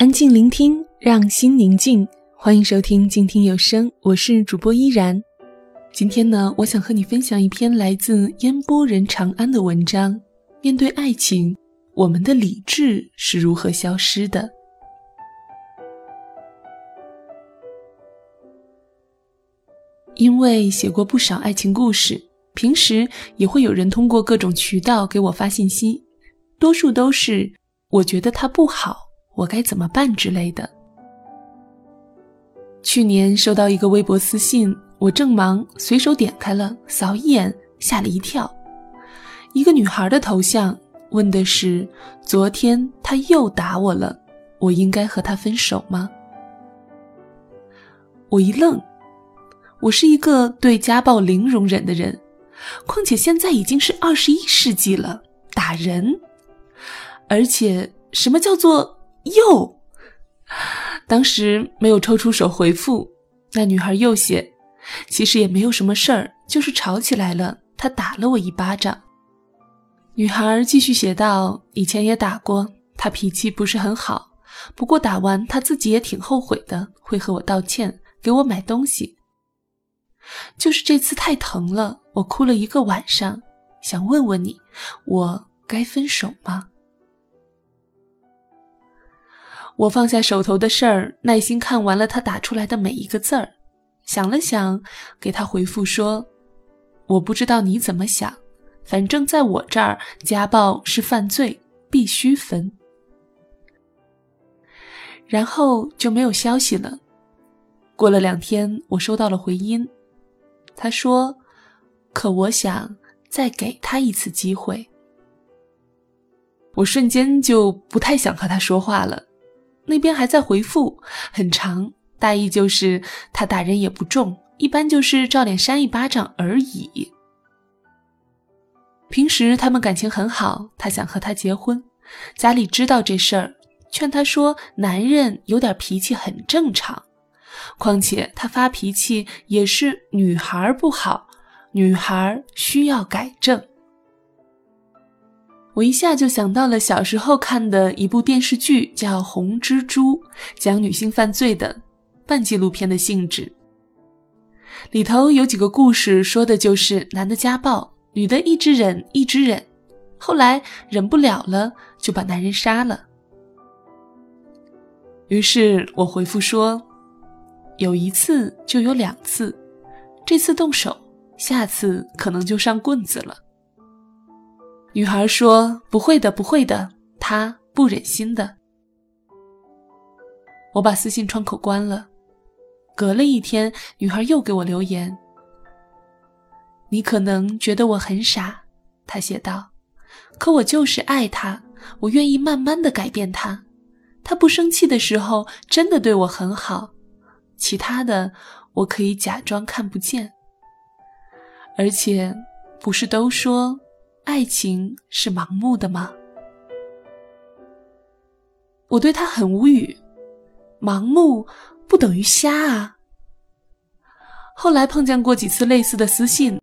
安静聆听，让心宁静。欢迎收听静听有声，我是主播依然。今天呢，我想和你分享一篇来自烟波人长安的文章。面对爱情，我们的理智是如何消失的？因为写过不少爱情故事，平时也会有人通过各种渠道给我发信息，多数都是我觉得他不好。我该怎么办之类的？去年收到一个微博私信，我正忙，随手点开了，扫一眼，吓了一跳。一个女孩的头像，问的是：昨天他又打我了，我应该和他分手吗？我一愣，我是一个对家暴零容忍的人，况且现在已经是二十一世纪了，打人，而且什么叫做？又，当时没有抽出手回复，那女孩又写，其实也没有什么事儿，就是吵起来了，他打了我一巴掌。女孩继续写道：“以前也打过，他脾气不是很好，不过打完他自己也挺后悔的，会和我道歉，给我买东西。就是这次太疼了，我哭了一个晚上，想问问你，我该分手吗？”我放下手头的事儿，耐心看完了他打出来的每一个字儿，想了想，给他回复说：“我不知道你怎么想，反正在我这儿，家暴是犯罪，必须分。”然后就没有消息了。过了两天，我收到了回音，他说：“可我想再给他一次机会。”我瞬间就不太想和他说话了。那边还在回复，很长，大意就是他打人也不重，一般就是照脸扇一巴掌而已。平时他们感情很好，他想和他结婚，家里知道这事儿，劝他说男人有点脾气很正常，况且他发脾气也是女孩不好，女孩需要改正。我一下就想到了小时候看的一部电视剧，叫《红蜘蛛》，讲女性犯罪的，半纪录片的性质。里头有几个故事，说的就是男的家暴，女的一直忍，一直忍，后来忍不了了，就把男人杀了。于是我回复说：“有一次就有两次，这次动手，下次可能就上棍子了。”女孩说：“不会的，不会的，他不忍心的。”我把私信窗口关了。隔了一天，女孩又给我留言：“你可能觉得我很傻。”她写道：“可我就是爱他，我愿意慢慢的改变他。他不生气的时候，真的对我很好。其他的，我可以假装看不见。而且，不是都说……”爱情是盲目的吗？我对他很无语，盲目不等于瞎啊。后来碰见过几次类似的私信，